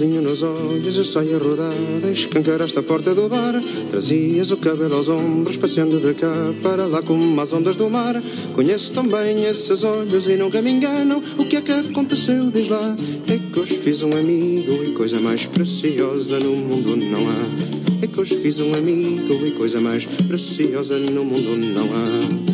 Brilhozinho nos olhos a rodar Escancaraste a porta do bar. Trazias o cabelo aos ombros Passeando de cá para lá como as ondas do mar. Conheço tão bem esses olhos e nunca me enganam O que é que aconteceu, diz lá É que hoje fiz um amigo e coisa mais preciosa no mundo não há. É que hoje fiz um amigo e coisa mais preciosa no mundo não há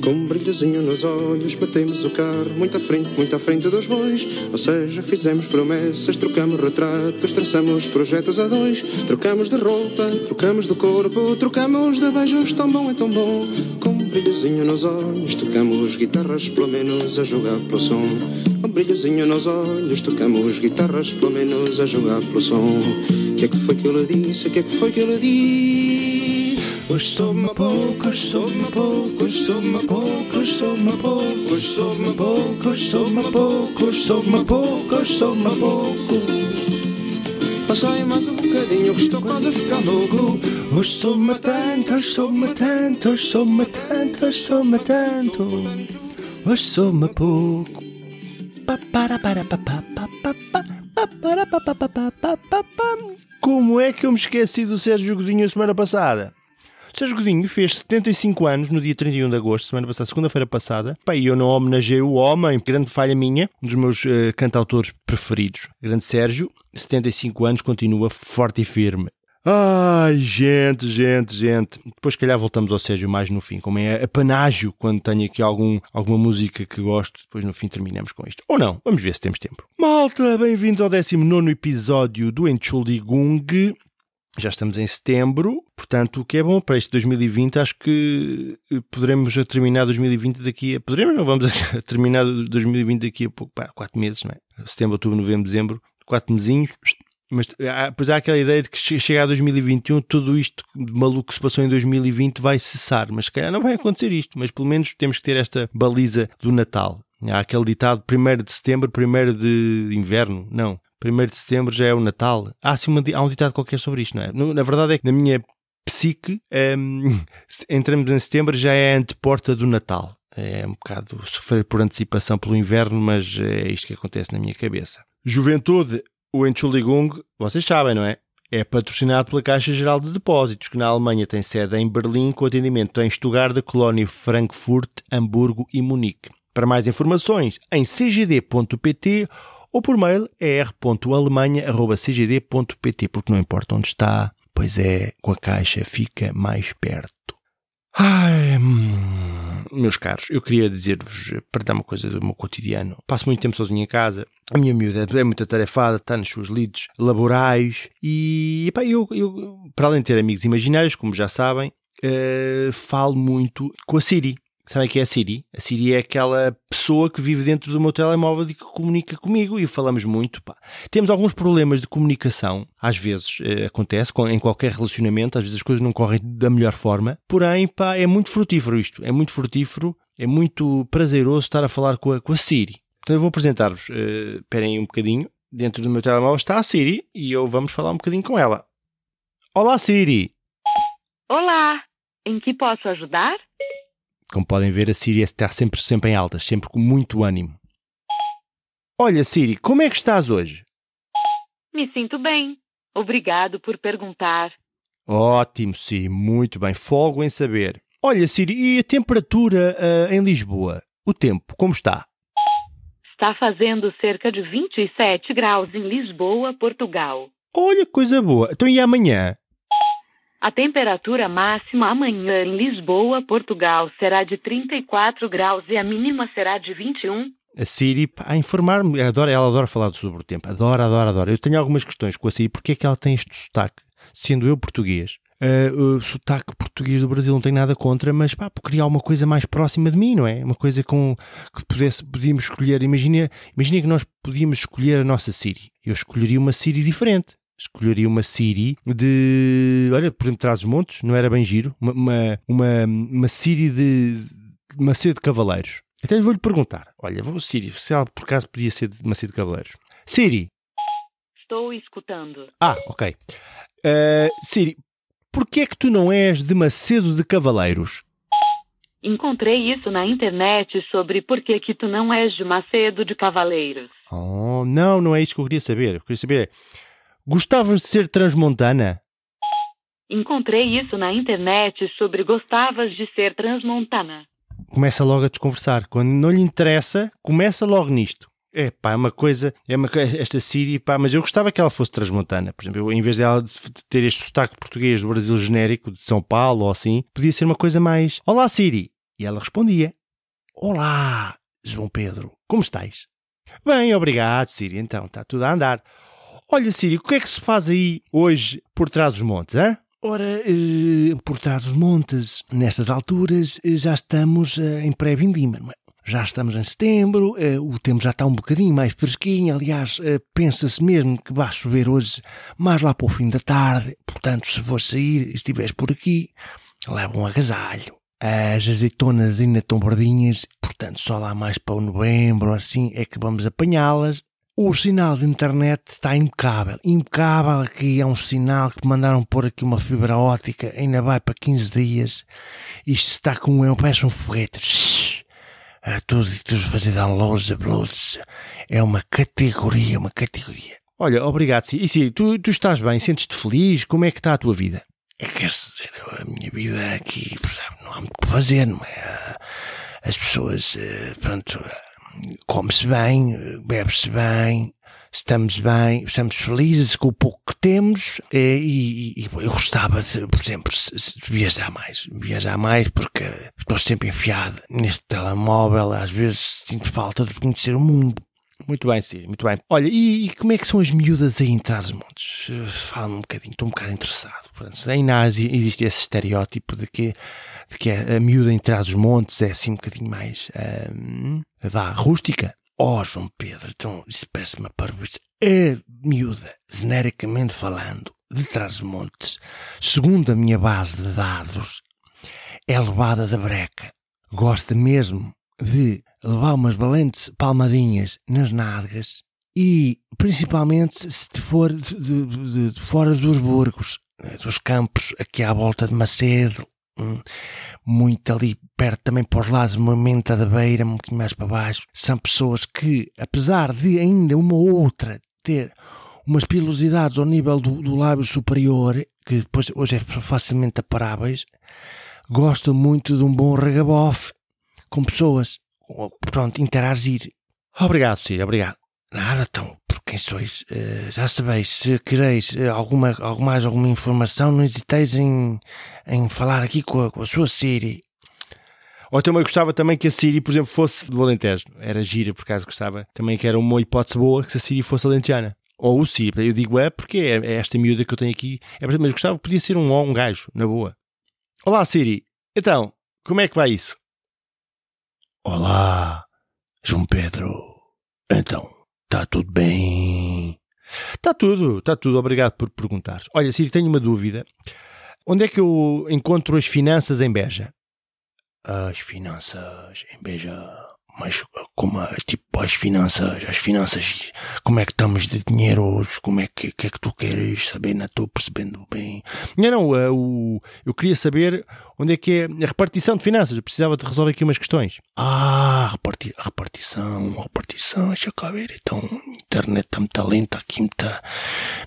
com um brilhozinho nos olhos, batemos o carro muito à frente, muito à frente dos bois. Ou seja, fizemos promessas, trocamos retratos, traçamos projetos a dois. Trocamos de roupa, trocamos de corpo, trocamos de beijos, tão bom é tão bom. Com um brilhozinho nos olhos, tocamos guitarras, pelo menos a jogar pelo som. Com um brilhozinho nos olhos, tocamos guitarras, pelo menos a jogar pelo som. O que é que foi que eu lhe disse? O que é que foi que eu lhe disse? Hoje sou-me pouco, hoje sou-me pouco, hoje sou-me pouco, hoje sou-me pouco, hoje sou-me pouco, hoje sou-me pouco, hoje sou-me pouco, hoje sou-me pouco. Passei mais um bocadinho que estou quase a ficar louco. Hoje sou-me tanto, hoje sou-me tanto, hoje sou-me tanto, hoje sou-me tanto. Hoje sou-me pouco. Como é que eu me esqueci do Sérgio Godinho semana passada? Sérgio Godinho fez 75 anos no dia 31 de agosto, semana passada, segunda-feira passada. E eu não homenageei o homem, grande falha minha, um dos meus uh, cantautores preferidos. Grande Sérgio, 75 anos, continua forte e firme. Ai, gente, gente, gente. Depois, se calhar, voltamos ao Sérgio mais no fim, como é apanágio quando tenho aqui algum, alguma música que gosto. Depois, no fim, terminamos com isto. Ou não, vamos ver se temos tempo. Malta, bem-vindos ao 19 episódio do Entschuldigung. Já estamos em setembro, portanto, o que é bom para este 2020, acho que poderemos terminar 2020 daqui a. Poderemos, não vamos terminar 2020 daqui a pouco, pá, quatro meses, não é? Setembro, outubro, novembro, dezembro, quatro mesinhos. Mas depois há aquela ideia de que chega a 2021, tudo isto maluco que se passou em 2020 vai cessar. Mas se calhar não vai acontecer isto, mas pelo menos temos que ter esta baliza do Natal. Há aquele ditado 1 de setembro, 1 de inverno. Não. 1 de setembro já é o Natal. Há, sim, uma, há um ditado qualquer sobre isto, não é? Na verdade é que na minha psique, um, entramos em setembro já é a anteporta do Natal. É um bocado sofrer por antecipação pelo inverno, mas é isto que acontece na minha cabeça. Juventude, o Entschuldigung, vocês sabem, não é? É patrocinado pela Caixa Geral de Depósitos, que na Alemanha tem sede em Berlim, com atendimento em Stuttgart, Colónia, Frankfurt, Hamburgo e Munique. Para mais informações, em cgd.pt ou por mail er.alemanha.cgd.pt, porque não importa onde está, pois é, com a caixa fica mais perto. Ai, hum, meus caros, eu queria dizer-vos, para dar uma coisa do meu cotidiano. Passo muito tempo sozinho em casa, a minha miúda é muito atarefada, está nas suas lides laborais e, epá, eu, eu, para além de ter amigos imaginários, como já sabem, uh, falo muito com a Siri. Sabem que é a Siri? A Siri é aquela pessoa que vive dentro do meu telemóvel e que comunica comigo e falamos muito. Pá. Temos alguns problemas de comunicação, às vezes eh, acontece em qualquer relacionamento, às vezes as coisas não correm da melhor forma, porém pá, é muito frutífero isto, é muito frutífero, é muito prazeroso estar a falar com a, com a Siri. Então eu vou apresentar-vos, uh, esperem um bocadinho, dentro do meu telemóvel está a Siri e eu vamos falar um bocadinho com ela. Olá Siri! Olá, em que posso ajudar? Como podem ver, a Siri está sempre, sempre em altas, sempre com muito ânimo. Olha, Siri, como é que estás hoje? Me sinto bem. Obrigado por perguntar. Ótimo, Siri, muito bem. Folgo em saber. Olha, Siri, e a temperatura ah, em Lisboa? O tempo, como está? Está fazendo cerca de 27 graus em Lisboa, Portugal. Olha, coisa boa. Então e amanhã? A temperatura máxima amanhã em Lisboa, Portugal, será de 34 graus e a mínima será de 21. A Siri, a informar-me, adora, ela adora falar sobre o tempo. Adora, adora, adora. Eu tenho algumas questões com a Siri. Porquê é que ela tem este sotaque? Sendo eu português. Ah, o sotaque português do Brasil não tenho nada contra, mas pá, queria alguma coisa mais próxima de mim, não é? Uma coisa com que pudesse, podíamos escolher. Imagina, imagina que nós podíamos escolher a nossa Siri. Eu escolheria uma Siri diferente. Escolheria uma Siri de. Olha, por entre os montes, não era bem giro. Uma, uma, uma, uma Siri de Macedo de Cavaleiros. Até lhe vou-lhe perguntar. Olha, vou Siri, se ela por acaso podia ser de Macedo de Cavaleiros. Siri. Estou escutando. Ah, ok. Ah, Siri, porquê é que tu não és de Macedo de Cavaleiros? Encontrei isso na internet sobre por que que tu não és de Macedo de Cavaleiros. Oh, não, não é isso que eu queria saber. Eu queria saber é, gostavas de ser transmontana? Encontrei isso na internet sobre gostavas de ser transmontana. Começa logo a desconversar. Quando não lhe interessa, começa logo nisto. É pá, é uma coisa, é uma, esta Siri, pá, mas eu gostava que ela fosse transmontana. Por exemplo, eu, em vez dela de de ter este sotaque português do Brasil genérico, de São Paulo ou assim, podia ser uma coisa mais: Olá Siri. E ela respondia: Olá, João Pedro, como estás? Bem, obrigado, Siri. Então, está tudo a andar. Olha, Siri, o que é que se faz aí hoje por trás dos montes, hã? Ora, eh, por trás dos montes, nestas alturas, eh, já estamos eh, em pré-vindima, não é? Já estamos em setembro, o tempo já está um bocadinho mais fresquinho. Aliás, pensa-se mesmo que vai chover hoje, mais lá para o fim da tarde. Portanto, se for sair e estiveres por aqui, leva um agasalho. As azeitonas ainda estão verdinhas, portanto, só lá mais para o novembro, assim, é que vamos apanhá-las. O sinal de internet está impecável. Impecável aqui é um sinal que mandaram pôr aqui uma fibra ótica, ainda vai para 15 dias. Isto está com um, parece um foguete. É tudo, tudo fazer downloads, uploads. É uma categoria, uma categoria. Olha, obrigado, Siri. E Siri, tu, tu estás bem? Sentes-te feliz? Como é que está a tua vida? É que quer dizer, eu- a minha vida aqui, não há muito para fazer, não é? As pessoas, eh, pronto, come-se bem, bebe-se bem, estamos bem, estamos felizes com o pouco que temos eh, e, e- e eu gostava, de, por exemplo, viajar mais. Viajar mais porque estou sempre enfiado neste telemóvel, às vezes sinto falta de conhecer o mundo. Muito bem, Siri, muito bem. Olha, e, e como é que são as miúdas aí em Trás-os-Montes? Eh, Fala-me um bocadinho, estou um bocado interessado. Portanto, ainda há- existe esse estereótipo de que, de que a, miúda em Trás-os-Montes é assim um bocadinho mais, ahm, vá, rústica. Oh, João Pedro, então isso parece-me a parvoíce. A miúda, genericamente falando, de Trás-os-Montes, segundo a minha base de dados, é levada da breca. Gosta mesmo de levar umas valentes palmadinhas nas nádegas e, principalmente, se for de, de- de- fora dos burgos, eh, dos campos aqui à volta de Macedo, hum, muito ali perto também para os lados, Moimenta da Beira, um bocadinho mais para baixo, são pessoas que, apesar de ainda uma ou outra ter umas pilosidades ao nível do, do lábio superior, que depois hoje é facilmente aparáveis, gostam muito de um bom regabofe com pessoas. Pronto, interagir. Obrigado, Círio, obrigado. Nada, então, por quem sois? Eh, já sabeis, se quereis eh, alguma, alguma, mais alguma informação, não hesiteis em, em falar aqui com a, com a sua Siri. Ou também gostava também que a Siri, por exemplo, fosse do Alentejo. Era gira, por acaso gostava. Também que era uma hipótese boa que a Siri fosse alentejana. Ou o Siri. Eu digo é porque é, é esta miúda que eu tenho aqui. É, mas gostava que podia ser um, um gajo, na boa. Olá, Siri. Então, como é que vai isso? Olá, João Pedro. Então, está tudo bem? Está tudo, está tudo. Obrigado por perguntar. Olha, Siri, tenho uma dúvida. Onde é que eu encontro as finanças em Beja? As finanças em Beja. Mas como é, tipo as finanças, as finanças, como é que estamos de dinheiro hoje, como é que, que é que tu queres saber, não estou percebendo bem. Não, não, uh, o, eu queria saber onde é que é a repartição de finanças, eu precisava de resolver aqui umas questões. Ah, reparti, a repartição, a repartição, deixa cá ver, então, a internet está muito lenta aqui, está,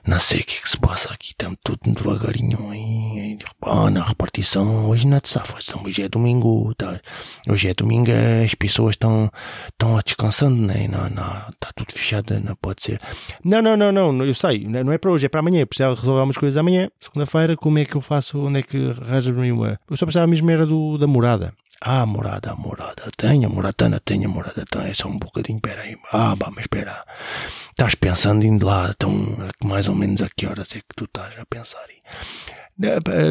não sei o que é que se passa aqui, estamos tudo devagarinho aí, ah, na repartição, hoje não te safas, então hoje é domingo, tá, hoje é domingo, as pessoas estão, estão a descansando, né? não, não, está tudo fechado, não pode ser. Não, não, não, não, eu sei, não é para hoje, é para amanhã, precisava resolver algumas coisas amanhã, segunda-feira, como é que eu faço, onde é que arranjas-me uma... Eu só precisava mesmo era do, da morada. Ah, morada, morada. Tenho, moratana, tenho, morada. Tenho. É só um bocadinho, peraí. Ah, vamos esperar. Estás pensando ir lá, então, mais ou menos a que horas é que tu estás a pensar? Aí?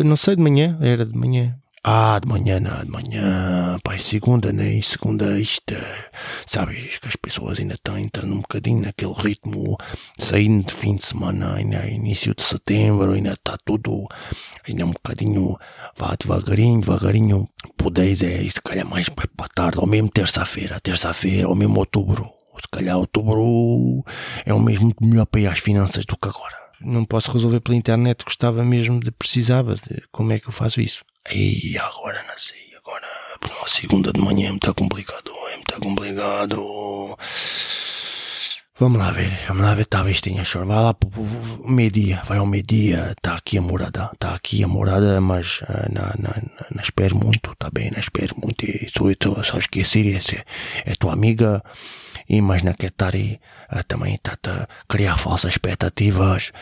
Não sei, de manhã, era de manhã. Ah, de manhã, não, de manhã, pai, segunda, né? Segunda, isto, sabes, que as pessoas ainda estão entrando um bocadinho naquele ritmo, saindo de fim de semana, ainda início de setembro, ainda está tudo, ainda um bocadinho, vá devagarinho, devagarinho, podeis é, se calhar mais para tarde, ou mesmo terça-feira, terça-feira, ou mesmo outubro, se calhar outubro é um mês muito melhor para ir às finanças do que agora. Não posso resolver pela internet, gostava mesmo de, precisava de, como é que eu faço isso? E agora não sei, agora a segunda de manhã é muito complicado, é muito complicado. Vamos lá ver, vamos lá ver, talvez tenha choro. Vai lá meio-dia, vai ao meio-dia, está aqui a morada, está aqui a morada, mas uh, não, não, não espero muito, tá bem, não espero muito. E sou eu, sabes que a Síria é, é tua amiga, e mas aí uh, também está a criar falsas expectativas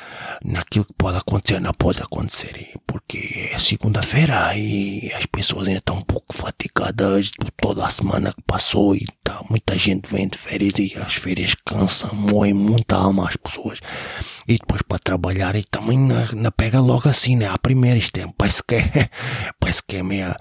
naquilo que pode acontecer, não pode acontecer, porque é segunda-feira e as pessoas ainda estão um pouco fatigadas toda a semana que passou e tá, muita gente vem de férias e as férias cansam, moem muita alma às pessoas e depois para trabalhar e também na, na pega logo assim, né? A primeira isto é, parece que é, parece que é meia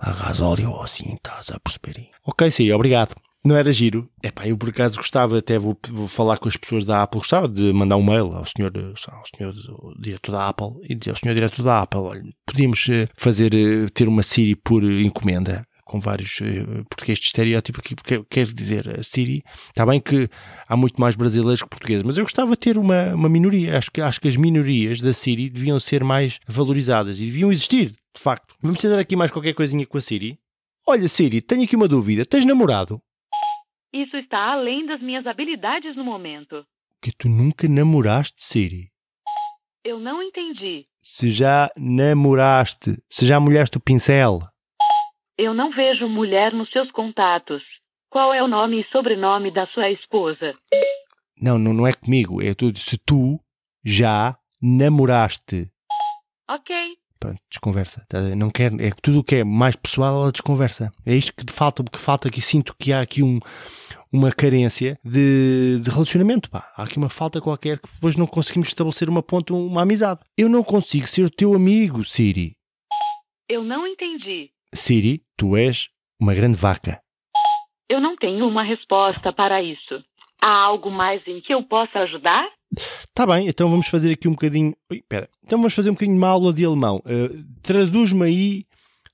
a gasóleo assim, estás a perceber? Ok, sim, obrigado. Não era giro. É pá, eu por acaso gostava, até vou, vou, falar com as pessoas da Apple, gostava de mandar um mail ao senhor, ao senhor diretor da Apple e dizer ao senhor diretor da Apple, olha, podíamos eh, fazer, eh, ter uma Siri por encomenda com vários, eh, porque este estereótipo aqui quer dizer, a Siri, está bem que há muito mais brasileiros que portugueses, mas eu gostava de ter uma, uma minoria, acho que, acho que as minorias da Siri deviam ser mais valorizadas e deviam existir, de facto. Vamos tentar aqui mais qualquer coisinha com a Siri? Olha Siri, tenho aqui uma dúvida, tens namorado? Isso está além das minhas habilidades no momento. Que tu nunca namoraste, Siri? Eu não entendi. Se já namoraste, se já molhaste o pincel. Eu não vejo mulher nos seus contatos. Qual é o nome e sobrenome da sua esposa? Não, não, não é comigo. É tudo. Se tu já namoraste. Ok. Pronto, desconversa. Tá não quer, é tudo o que é mais pessoal, ela desconversa. É isto que falta, que falta aqui. Sinto que há aqui um, uma carência de, de relacionamento. Pá. Há aqui uma falta qualquer que depois não conseguimos estabelecer uma ponte, uma amizade. Eu não consigo ser o teu amigo, Siri. Eu não entendi. Siri, tu és uma grande vaca. Eu não tenho uma resposta para isso. Há algo mais em que eu possa ajudar? Tá bem, então vamos fazer aqui um bocadinho. Ui, pera. Então vamos fazer um bocadinho uma aula de alemão. Uh, Traduz-me aí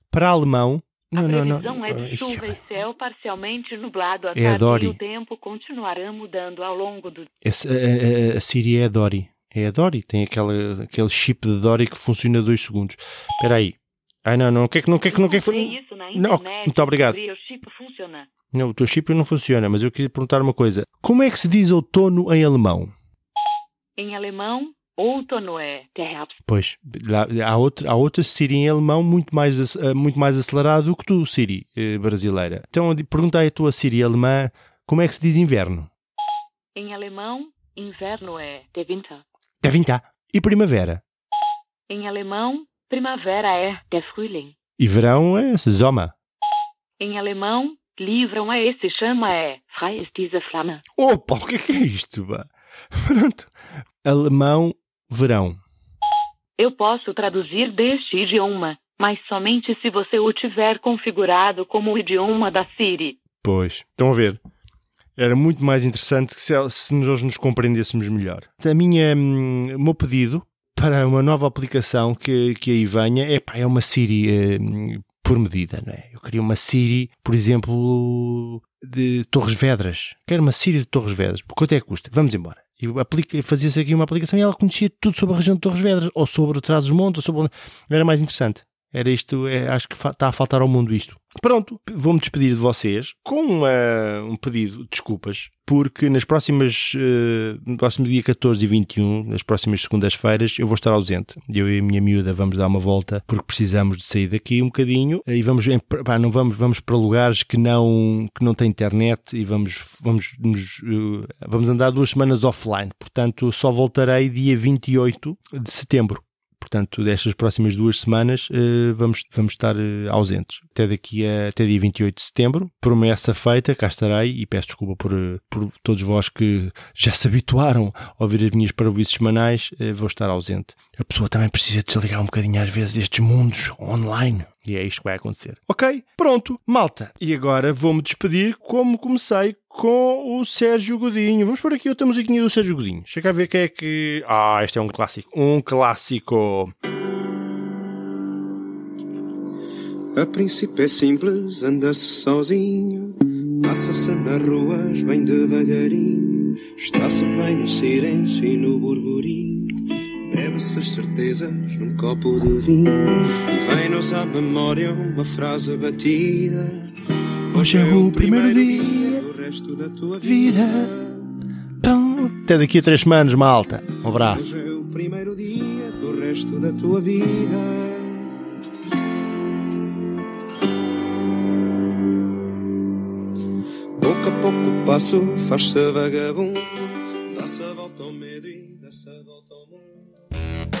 para alemão não, a previsão não, não. é de chuva e céu parcialmente nublado à é tarde Dori. e o tempo continuará mudando ao longo do... Esse, a, a, a Siri é a Dory. É a Dory. Tem aquela, aquele chip de Dory que funciona dois segundos. Espera aí. Ai não, não. O que é que não quer que não quer que... isso na internet. Não, muito obrigado. O chip funciona. Não, o teu chip não funciona, mas eu queria perguntar uma coisa. Como é que se diz outono em alemão? Em alemão, outono é Herbst. Pois, há, outra, há outra Siri em alemão muito mais, eh, muito mais acelerado do que tu, Siri eh, brasileira. Então pergunta à tua Siri alemã como é que se diz inverno. Em alemão, inverno é der Winter. Der Winter. E primavera? Em alemão, primavera é der Frühling. E verão é Sommer. Em alemão, livram é esse chama é frei ist diese Flamme. Opa, o que é, que é isto? Pronto. Alemão verão. Eu posso traduzir deste idioma, mas somente se você o tiver configurado como o idioma da Siri. Pois, estão a ver. Era muito mais interessante se, se nós nos compreendêssemos melhor. A minha, hum, o meu pedido para uma nova aplicação que, que aí venha é, pá, é uma Siri eh, por medida, não é? Eu queria uma Siri, por exemplo, de Torres Vedras. Quero uma Siri de Torres Vedras. Por quanto é que custa? Vamos embora. E fazia-se aqui uma aplicação e ela conhecia tudo sobre a região de Torres Vedras, ou sobre o Trás-os-Montes, ou sobre... Era mais interessante. Era isto, é, acho que está a faltar ao mundo isto. Pronto, vou-me despedir de vocês com uh, um pedido de desculpas, porque nas próximas, uh, no próximo dia 14 e 21, nas próximas segundas-feiras, eu vou estar ausente. Eu e a minha miúda vamos dar uma volta, porque precisamos de sair daqui um bocadinho e vamos, pá, não vamos, vamos para lugares que não, que não têm internet e vamos, vamos, nos, uh, vamos andar duas semanas offline. Portanto, só voltarei dia 28 de setembro. Portanto, destas próximas duas semanas uh, vamos, vamos estar uh, ausentes. Até daqui a até dia 28 de setembro. Promessa feita, cá estarei e peço desculpa por, uh, por todos vós que já se habituaram a ouvir as minhas parvoices semanais. vou estar ausente. A pessoa também precisa desligar um bocadinho às vezes destes mundos online. E é isto que vai acontecer. Ok? Pronto, malta. E agora vou-me despedir como comecei com o Sérgio Godinho. Vamos por aqui outra musiquinha do Sérgio Godinho. Chega a ver quem é que. Ah, este é um clássico. Um clássico. A princípio é simples, anda-se sozinho, passa-se nas ruas bem devagarinho, está-se bem no silêncio e no burburinho, bebe-se as certezas num copo de vinho, e vem-nos à memória uma frase batida. Hoje é o primeiro dia resto da tua vida. Até daqui a três semanas, malta. Um abraço. Hoje é o primeiro dia do resto da tua vida. Pouco a pouco o passo faz-se vagabundo, dá-se a volta ao medo e dá-se a volta ao mundo.